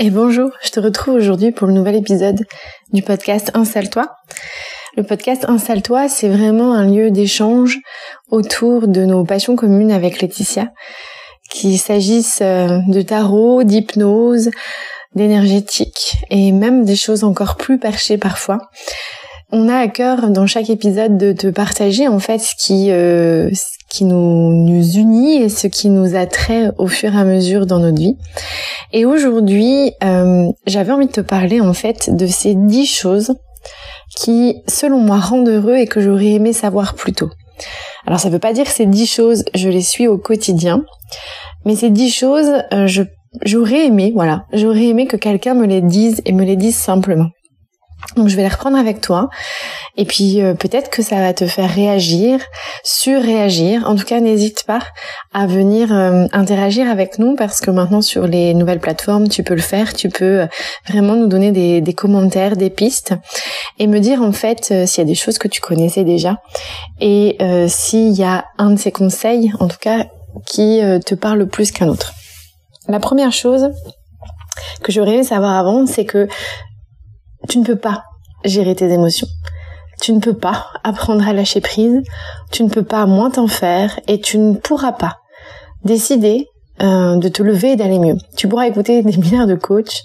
Et bonjour, je te retrouve aujourd'hui pour le nouvel épisode du podcast Installe-toi. Le podcast Installe-toi, c'est vraiment un lieu d'échange autour de nos passions communes avec Laetitia, qu'il s'agisse euh, de tarot, d'hypnose, d'énergétique et même des choses encore plus perchées parfois. On a à cœur dans chaque épisode de te partager en fait ce qui euh, qui nous, unit et ce qui nous au fur et à mesure dans notre vie. Et aujourd'hui, euh, j'avais envie de te parler en fait de ces dix choses qui, selon moi, rendent heureux et que j'aurais aimé savoir plus tôt. Alors ça veut pas dire que ces dix choses, je les suis au quotidien, mais ces dix choses, euh, j'aurais aimé, voilà, j'aurais aimé que quelqu'un me les dise et me les dise simplement. Donc je vais les reprendre avec toi et puis euh, peut-être que ça va te faire réagir, surréagir. En tout cas, n'hésite pas à venir euh, interagir avec nous parce que maintenant sur les nouvelles plateformes, tu peux le faire, tu peux euh, vraiment nous donner des, des, commentaires, des pistes et me dire en fait s'il y a des choses que tu connaissais déjà et s'il y a un de ces conseils, en tout cas, qui te parle plus qu'un autre. La première chose que j'aurais aimé savoir avant, c'est que tu ne peux pas gérer tes émotions. Tu ne peux pas apprendre à lâcher prise, tu ne peux pas moins t'en faire et tu ne pourras pas décider euh, de te lever et d'aller mieux. Tu pourras écouter des milliards de coachs.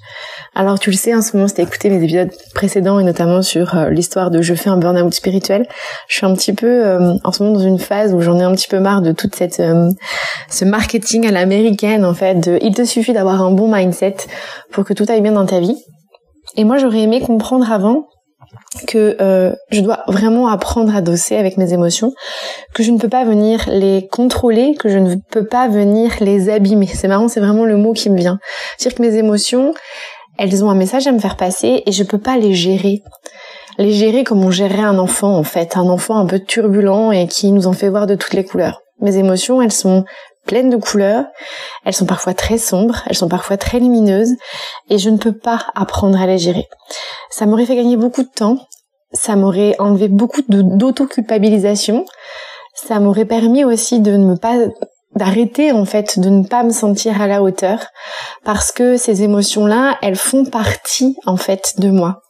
Alors tu le sais, en ce moment, si écouté mes épisodes précédents et notamment sur euh, l'histoire de je fais un burn-out spirituel, je suis un petit peu euh, en ce moment dans une phase où j'en ai un petit peu marre de toute cette ce marketing à l'américaine en fait. De, il te suffit d'avoir un bon mindset pour que tout aille bien dans ta vie. Et moi, j'aurais aimé comprendre avant que euh, je dois vraiment apprendre à dosser avec mes émotions, que je ne peux pas venir les contrôler, que je ne peux pas venir les abîmer. C'est marrant, c'est vraiment le mot qui me vient. C'est-à-dire que mes émotions, elles ont un message à me faire passer et je peux pas les gérer. Les gérer comme on gérerait un enfant en fait, un enfant un peu turbulent et qui nous en fait voir de toutes les couleurs. Mes émotions, elles sont pleines de couleurs, elles sont parfois très sombres, elles sont parfois très lumineuses, et je ne peux pas apprendre à les gérer. Ça m'aurait fait gagner beaucoup de temps, ça m'aurait enlevé beaucoup d'auto-culpabilisation, ça m'aurait permis aussi de ne me pas d'arrêter en fait de ne pas me sentir à la hauteur parce que ces émotions là elles font partie en fait de moi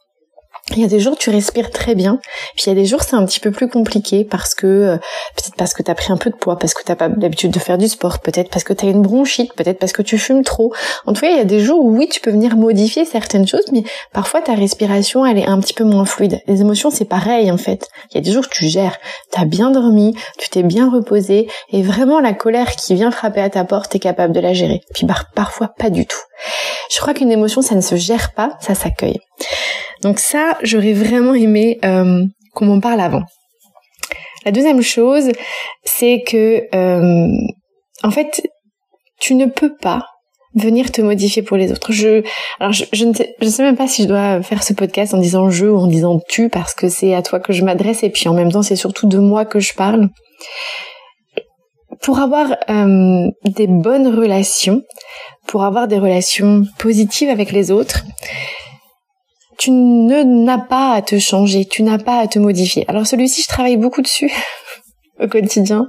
il y a des jours tu respires très bien, puis il y a des jours c'est un petit peu plus compliqué parce que euh, peut-être parce que tu as pris un peu de poids, parce que t'as pas l'habitude de faire du sport, peut-être parce que tu as une bronchite, peut-être parce que tu fumes trop. En tout cas, il y a des jours où oui, tu peux venir modifier certaines choses, mais parfois ta respiration elle est un petit peu moins fluide. Les émotions c'est pareil en fait. Il y a des jours tu gères, tu as bien dormi, tu t'es bien reposé et vraiment la colère qui vient frapper à ta porte, t'es capable de la gérer. Puis parfois pas du tout. Je crois qu'une émotion ça ne se gère pas, ça s'accueille. Donc ça, j'aurais vraiment aimé euh, qu'on m'en parle avant. La deuxième chose, c'est que euh, en fait, tu ne peux pas venir te modifier pour les autres. Je, alors je, ne sais, même pas si je dois faire ce podcast en disant je ou en disant tu parce que c'est à toi que je m'adresse et puis en même temps c'est surtout de moi que je parle. Pour avoir euh, des bonnes relations, pour avoir des relations positives avec les autres, tu ne n'as pas à te changer, tu n'as pas à te modifier. Alors celui-ci, je travaille beaucoup dessus au quotidien.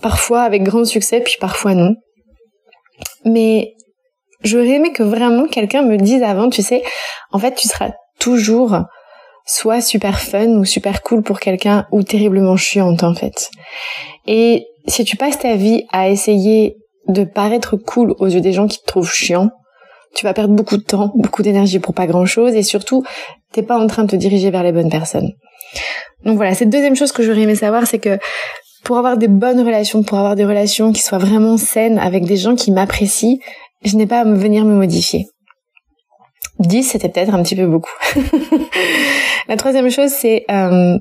Parfois avec grand succès, puis parfois non. Mais j'aurais aimé que vraiment quelqu'un me dise avant, tu sais, en fait, tu seras toujours soit super fun ou super cool pour quelqu'un ou terriblement chiante en fait. Et si tu passes ta vie à essayer de paraître cool aux yeux des gens qui te trouvent chiant, tu vas perdre beaucoup de temps, beaucoup d'énergie pour pas grand chose et surtout, t'es pas en train de te diriger vers les bonnes personnes. Donc voilà, cette deuxième chose que j'aurais aimé savoir, c'est que pour avoir des bonnes relations, pour avoir des relations qui soient vraiment saines avec des gens qui m'apprécient, je n'ai pas à venir me modifier. 10, c'était peut-être un petit peu beaucoup. La troisième chose, c'est euh,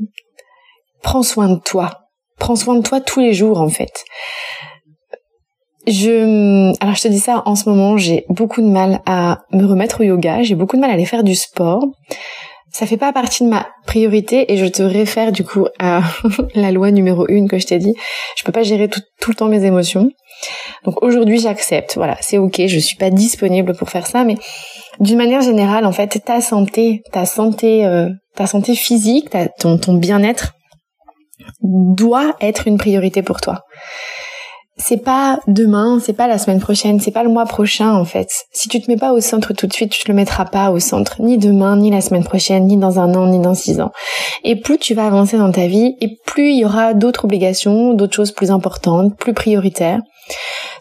prends soin de toi. Prends soin de toi tous les jours, en fait je, alors je te dis ça en ce moment, j'ai beaucoup de mal à me remettre au yoga, j'ai beaucoup de mal à aller faire du sport. Ça fait pas partie de ma priorité et je te réfère du coup à la loi numéro une que je t'ai dit. Je peux pas gérer tout, tout le temps mes émotions. Donc aujourd'hui j'accepte, voilà, c'est ok, je suis pas disponible pour faire ça, mais d'une manière générale, en fait, ta santé, ta santé, euh, ta santé physique, ton, ton bien-être doit être une priorité pour toi c'est pas demain, c'est pas la semaine prochaine, c'est pas le mois prochain en fait. Si tu te mets pas au centre tout de suite, tu te le mettras pas au centre, ni demain, ni la semaine prochaine, ni dans un an, ni dans six ans. Et plus tu vas avancer dans ta vie, et plus il y aura d'autres obligations, d'autres choses plus importantes, plus prioritaires.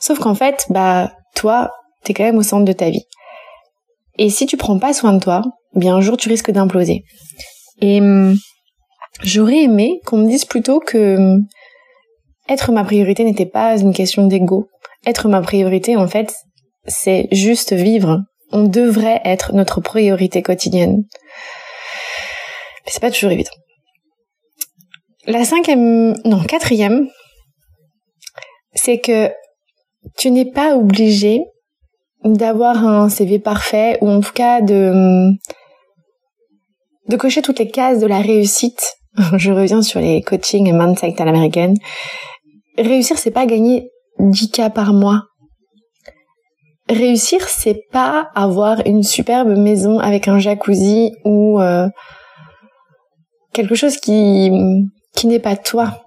Sauf qu'en fait, bah toi, t'es quand même au centre de ta vie. Et si tu prends pas soin de toi, bien un jour tu risques d'imploser. Et hum, j'aurais aimé qu'on me dise plutôt que hum, être ma priorité n'était pas une question d'ego. Être ma priorité, en fait, c'est juste vivre. On devrait être notre priorité quotidienne. Mais c'est pas toujours évident. La cinquième, non, quatrième, c'est que tu n'es pas obligé d'avoir un CV parfait ou en tout cas de de cocher toutes les cases de la réussite. Je reviens sur les coachings et mindset à l'américaine réussir, c'est pas gagner 10 k par mois. Réussir, c'est pas avoir une superbe maison avec un jacuzzi ou euh, quelque chose qui qui n'est pas toi.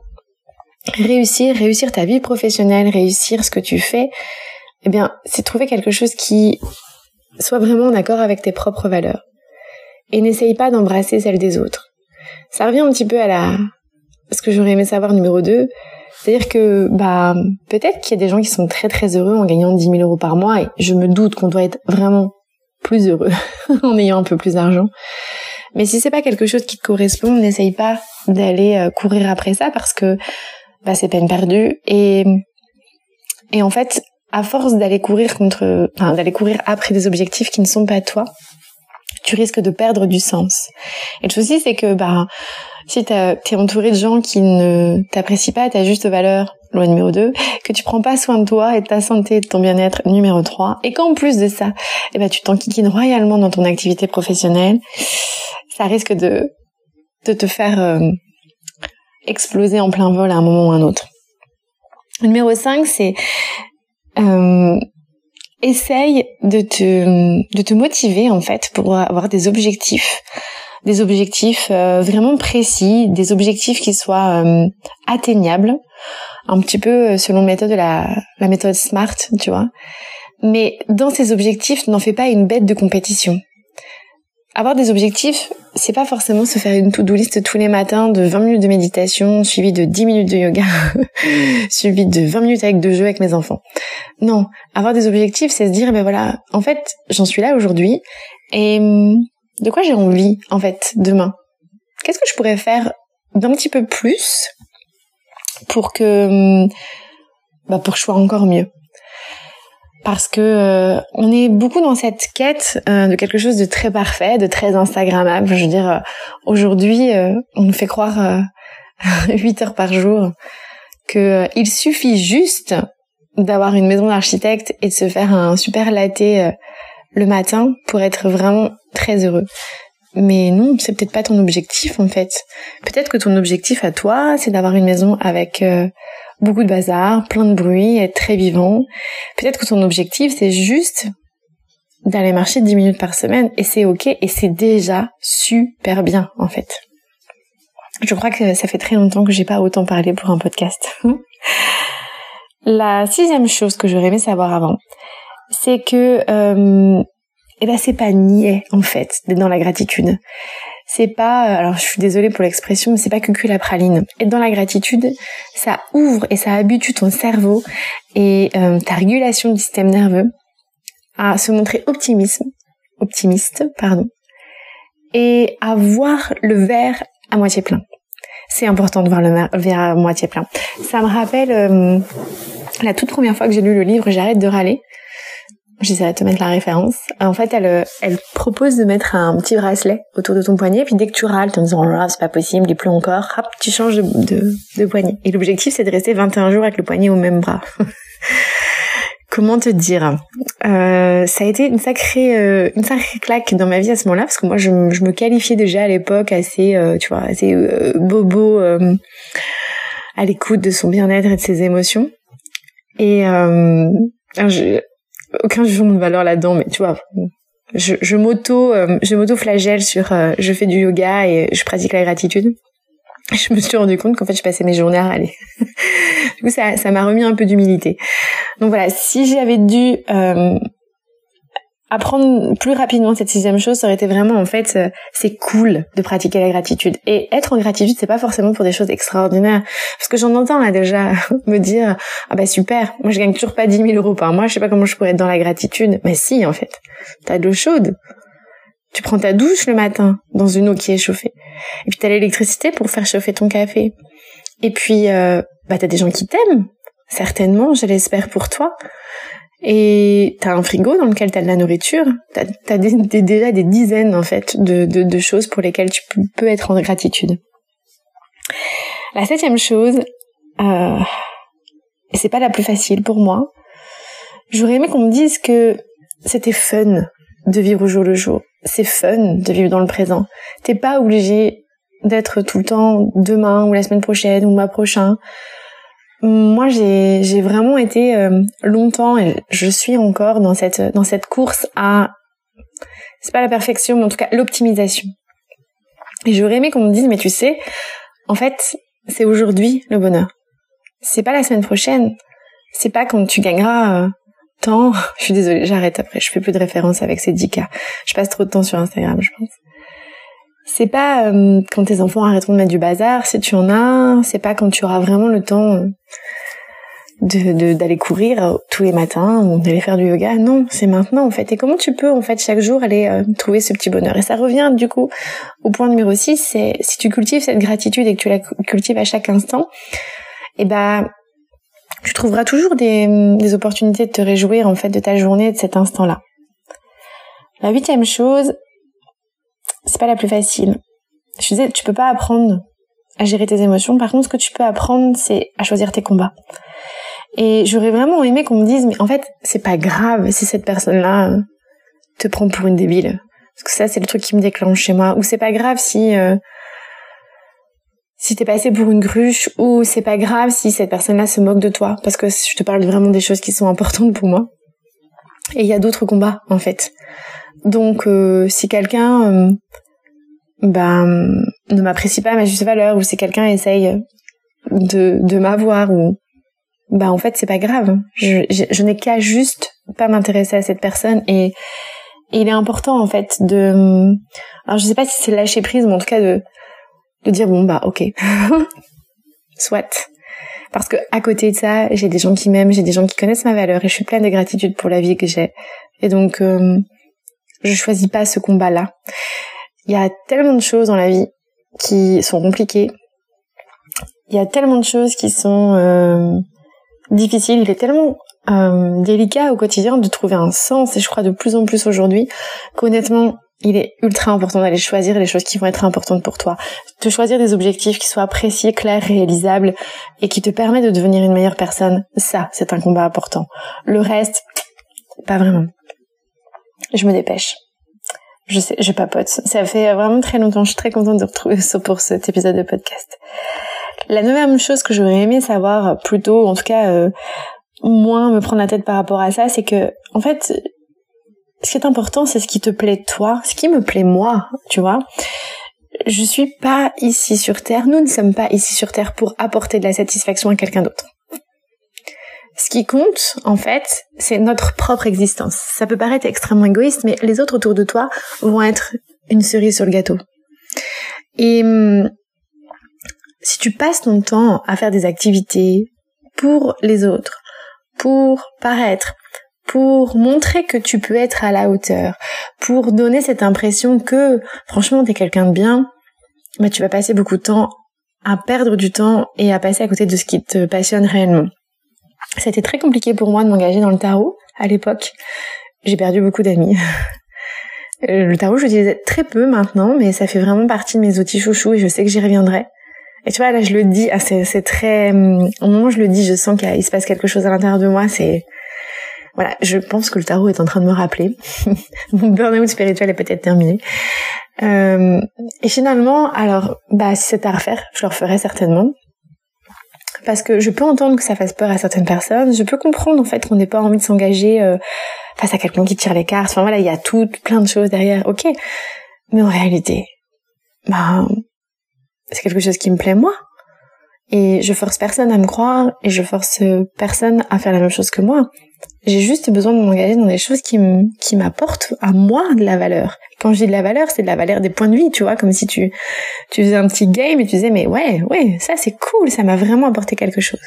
Réussir, réussir ta vie professionnelle, réussir ce que tu fais, eh bien, c'est trouver quelque chose qui soit vraiment en accord avec tes propres valeurs. Et n'essaye pas d'embrasser celles des autres. Ça revient un petit peu à la, ce que j'aurais aimé savoir numéro 2, c'est-à-dire que bah peut-être qu'il y a des gens qui sont très très heureux en gagnant 10 000 euros par mois et je me doute qu'on doit être vraiment plus heureux en ayant un peu plus d'argent. Mais si c'est pas quelque chose qui te correspond, n'essaye pas d'aller euh, courir après ça parce que bah c'est peine perdue et et en fait à force d'aller courir contre enfin d'aller courir après des objectifs qui ne sont pas toi, tu risques de perdre du sens. Et le souci c'est que bah si t'es entouré de gens qui ne t'apprécient pas ta juste valeur, loi numéro 2, que tu prends pas soin de toi et de ta santé de ton bien-être, numéro 3, et qu'en plus de ça, eh ben, tu t'enquiquines royalement dans ton activité professionnelle, ça risque de, de te faire euh, exploser en plein vol à un moment ou à un autre. Numéro 5, c'est euh, essaye de te, de te motiver en fait pour avoir des objectifs des objectifs euh, vraiment précis, des objectifs qui soient euh, atteignables, un petit peu euh, selon méthode de la, la méthode SMART, tu vois. Mais dans ces objectifs, n'en fais pas une bête de compétition. Avoir des objectifs, c'est pas forcément se faire une to-do list tous les matins de 20 minutes de méditation, suivi de 10 minutes de yoga, suivi de 20 minutes avec de jeux avec mes enfants. Non, avoir des objectifs, c'est se dire, ben voilà, en fait, j'en suis là aujourd'hui, et hum, de quoi j'ai envie en fait demain? Qu'est-ce que je pourrais faire d'un petit peu plus pour que hum, bah pour que je sois encore mieux? Parce que euh, on est beaucoup dans cette quête euh, de quelque chose de très parfait, de très instagrammable. Je veux dire, euh, aujourd'hui, on nous fait croire 8 heures par jour que il suffit juste d'avoir une maison d'architecte et de se faire un super latte le matin pour être vraiment très heureux. Mais non, c'est peut-être pas ton objectif en fait. Peut-être que ton objectif à toi, c'est d'avoir une maison avec euh, beaucoup de bazar, plein de bruit, être très vivant. Peut-être que ton objectif, c'est juste d'aller marcher 10 minutes par semaine et c'est ok et c'est déjà super bien en fait. Je crois que ça fait très longtemps que j'ai pas autant parlé pour un podcast. La sixième chose que j'aurais aimé savoir avant, c'est que euh, eh ben c'est pas nier en fait d'être dans la gratitude. C'est pas alors je suis désolée pour l'expression mais c'est pas que la praline. Être dans la gratitude, ça ouvre et ça habitue ton cerveau et euh, ta régulation du système nerveux à se montrer optimisme, optimiste, pardon, et à voir le verre à moitié plein. C'est important de voir le verre à moitié plein. Ça me rappelle euh, la toute première fois que j'ai lu le livre J'arrête de râler J'essaie de te mettre la référence. En fait, elle, euh, elle propose de mettre un petit bracelet autour de ton poignet, puis dès que tu râles, en disant oh, c'est pas possible, et plus encore, hop, tu changes de, de, de poignet. Et l'objectif, c'est de rester 21 jours avec le poignet au même bras. comment te dire? Euh, Ça a été une sacrée, euh, une sacrée claque dans ma vie à ce moment-là, parce que moi, je, je me qualifiais déjà à l'époque assez, euh, tu vois, assez euh, bobo, euh, à l'écoute de son bien-être et de ses émotions. Et je, aucun jugement de valeur là-dedans, mais tu vois, je, je m'auto, je m'auto flagelle sur, je fais du yoga et je pratique la gratitude. je me suis rendu compte qu'en fait, je passais mes journées à râler. du coup, ça, ça m'a remis un peu d'humilité. Donc voilà, si j'avais dû euh, apprendre plus rapidement cette sixième chose, ça aurait été vraiment en fait, euh, c'est cool de pratiquer la gratitude. Et être en gratitude, c'est pas forcément pour des choses extraordinaires. Parce que j'en entends là déjà me dire, ah bah super, moi je gagne toujours pas 10 000 euros par mois, je sais pas comment je pourrais être dans la gratitude. Mais si, en fait, t'as de l'eau chaude. Tu prends ta douche le matin dans une eau qui est chauffée. Et puis t'as l'électricité pour faire chauffer ton café. Et puis euh, bah t'as des gens qui t'aiment, certainement, je l'espère pour toi. Et t'as un frigo dans lequel t'as de la nourriture. T'as as déjà des dizaines en fait de, choses pour lesquelles tu peux être en gratitude. La septième chose, euh, c'est pas la plus facile pour moi, j'aurais aimé qu'on me dise que c'était fun de vivre au jour le jour c'est fun de vivre dans le présent. T'es pas obligé d'être tout le temps demain ou la semaine prochaine ou le mois prochain. Moi, j'ai vraiment été euh, longtemps et je suis encore dans cette dans cette course à c'est pas la perfection, mais en tout cas l'optimisation. Et j'aurais aimé qu'on me dise mais tu sais, en fait, c'est aujourd'hui le bonheur. C'est pas la semaine prochaine. C'est pas quand tu gagneras euh, je suis désolée, j'arrête après. Je fais plus de références avec ces 10 cas. Je passe trop de temps sur Instagram, je pense. C'est pas euh, quand tes enfants arrêteront de mettre du bazar, si tu en as. C'est pas quand tu auras vraiment le temps euh, de d'aller courir euh, tous les matins ou d'aller faire du yoga. Non, c'est maintenant en fait. Et comment tu peux en fait chaque jour aller trouver ce petit bonheur? Et ça revient du coup au point numéro 6, c'est si tu cultives cette gratitude et que tu la cultives à chaque instant, et eh ben tu trouveras toujours des, des opportunités de te réjouir en fait de ta journée et de cet instant-là. La huitième chose, c'est pas la plus facile. Je disais, tu peux pas apprendre à gérer tes émotions. Par contre, ce que tu peux apprendre, c'est à choisir tes combats. Et j'aurais vraiment aimé qu'on me dise, mais en fait, c'est pas grave si cette personne-là te prend pour une débile. Parce que ça, c'est le truc qui me déclenche chez moi. Ou c'est pas grave si euh, si t'es passé pour une cruche ou c'est pas grave si cette personne-là se moque de toi parce que je te parle vraiment des choses qui sont importantes pour moi. Et il y a d'autres combats en fait. Donc euh, si quelqu'un euh, ben ne m'apprécie pas à ma juste valeur ou si quelqu'un essaye de de m'avoir ou ben en fait c'est pas grave. Je, je, n'ai qu'à juste pas m'intéresser à cette personne et, et il est important en fait de alors je sais pas si c'est lâcher prise mais en tout cas de de dire bon bah ok, soit. Parce que à côté de ça, j'ai des gens qui m'aiment, j'ai des gens qui connaissent ma valeur et je suis pleine de gratitude pour la vie que j'ai. Et donc, euh, je choisis pas ce combat-là. Il y a tellement de choses dans la vie qui sont compliquées. Il y a tellement de choses qui sont euh, difficiles. Il est tellement euh, délicat au quotidien de trouver un sens, et je crois de plus en plus aujourd'hui, qu'honnêtement, il est ultra important d'aller choisir les choses qui vont être importantes pour toi. De choisir des objectifs qui soient précis, clairs, réalisables et qui te permettent de devenir une meilleure personne. Ça, c'est un combat important. Le reste, pas vraiment. Je me dépêche. Je sais, je papote. Ça fait vraiment très longtemps. Je suis très contente de retrouver ça pour cet épisode de podcast. La neuvième chose que j'aurais aimé savoir, plutôt, en tout cas, euh, moins me prendre la tête par rapport à ça, c'est que, en fait, ce qui est important, c'est ce qui te plaît toi, ce qui me plaît moi, tu vois. Je suis pas ici sur Terre, nous ne sommes pas ici sur Terre pour apporter de la satisfaction à quelqu'un d'autre. Ce qui compte, en fait, c'est notre propre existence. Ça peut paraître extrêmement égoïste, mais les autres autour de toi vont être une cerise sur le gâteau. Et hum, si tu passes ton temps à faire des activités pour les autres, pour paraître, pour montrer que tu peux être à la hauteur, pour donner cette impression que franchement t'es quelqu'un de bien, bah tu vas passer beaucoup de temps à perdre du temps et à passer à côté de ce qui te passionne réellement. C'était très compliqué pour moi de m'engager dans le tarot à l'époque. J'ai perdu beaucoup d'amis. Euh, le tarot, je l'utilisais très peu maintenant, mais ça fait vraiment partie de mes outils chouchous et je sais que j'y reviendrai. Et tu vois, là, je le dis, ah, c'est très... Au moment où je le dis, je sens qu'il se passe quelque chose à l'intérieur de moi, c'est Voilà, je pense que le tarot est en train de me rappeler. Mon burn-out spirituel est peut-être terminé. Euh, et finalement, alors, bah, si c'était à refaire, je le referais certainement. Parce que je peux entendre que ça fasse peur à certaines personnes. Je peux comprendre, en fait, qu'on n'ait pas envie de s'engager euh, face à quelqu'un qui tire les cartes. Enfin voilà, il y a tout, plein de choses derrière. Ok. Mais en réalité, bah, c'est quelque chose qui me plaît moi. Et je force personne à me croire et je force personne à faire la même chose que moi. J'ai juste besoin de m'engager dans des choses qui m'apportent à moi de la valeur. Quand je dis de la valeur, c'est de la valeur des points de vie, tu vois, comme si tu tu faisais un petit game et tu disais mais ouais, ouais, ça c'est cool, ça m'a vraiment apporté quelque chose.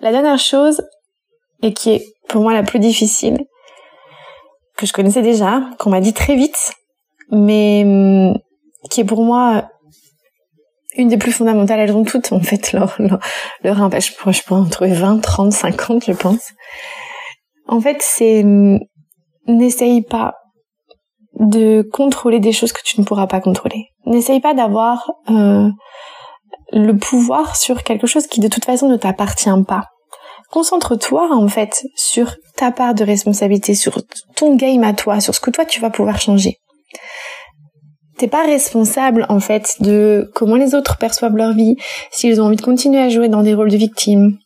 La dernière chose et qui est pour moi la plus difficile que je connaissais déjà, qu'on m'a dit très vite, mais qui est pour moi une des plus fondamentales, elles ont toutes en fait leur, leur, leur impact. Je je pourrais en trouver 20, 30, 50, je pense. En fait, c'est n'essaye pas de contrôler des choses que tu ne pourras pas contrôler. N'essaye pas d'avoir euh, le pouvoir sur quelque chose qui de toute façon ne t'appartient pas. Concentre-toi en fait sur ta part de responsabilité, sur ton game à toi, sur ce que toi tu vas pouvoir changer t'es pas responsable en fait de comment les autres perçoivent leur vie, s'ils ont envie de continuer à jouer dans des rôles de victimes,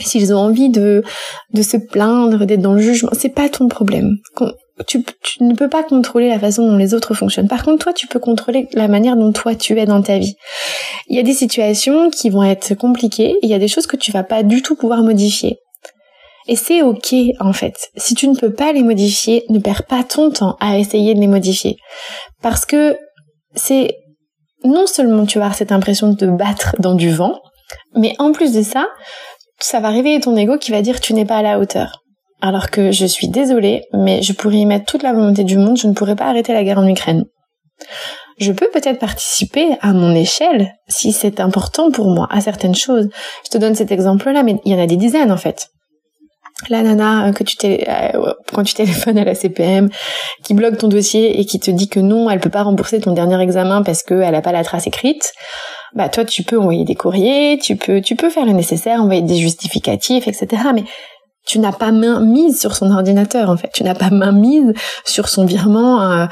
s'ils ont envie de de se plaindre, d'être dans le jugement, c'est pas ton problème. Tu, tu, ne peux pas contrôler la façon dont les autres fonctionnent. Par contre, toi, tu peux contrôler la manière dont toi tu es dans ta vie. Il y a des situations qui vont être compliquées, il y a des choses que tu vas pas du tout pouvoir modifier. Et c'est ok en fait. Si tu ne peux pas les modifier, ne perds pas ton temps à essayer de les modifier. Parce que c'est non seulement tu vas avoir cette impression de te battre dans du vent, mais en plus de ça, ça va réveiller ton ego qui va dire tu n'es pas à la hauteur. Alors que je suis désolée, mais je pourrais y mettre toute la volonté du monde, je ne pourrais pas arrêter la guerre en Ukraine. Je peux peut-être participer à mon échelle si c'est important pour moi à certaines choses. Je te donne cet exemple-là, mais il y en a des dizaines en fait la nana euh, que tu euh, quand tu téléphones à la CPM qui bloque ton dossier et qui te dit que non, elle peut pas rembourser ton dernier examen parce qu'elle a pas la trace écrite, bah toi tu peux envoyer des courriers, tu peux tu peux faire le nécessaire, envoyer des justificatifs, etc. Mais tu n'as pas main mise sur son ordinateur en fait, tu n'as pas main mise sur son virement euh,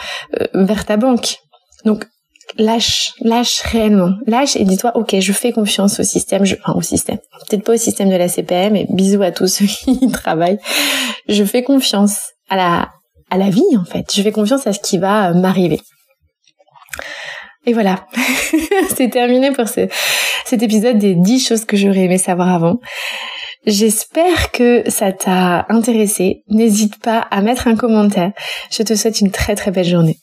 vers ta banque. Donc lâche, lâche réellement, lâche et dis-toi, ok, je fais confiance au système, je, enfin au système, peut-être pas au système de la CPM, et bisous à tous ceux qui y travaillent. Je fais confiance à la, à la vie en fait. Je fais confiance à ce qui va m'arriver. Et voilà, c'est terminé pour ce, cet épisode des 10 choses que j'aurais aimé savoir avant. J'espère que ça t'a intéressé. N'hésite pas à mettre un commentaire. Je te souhaite une très très belle journée.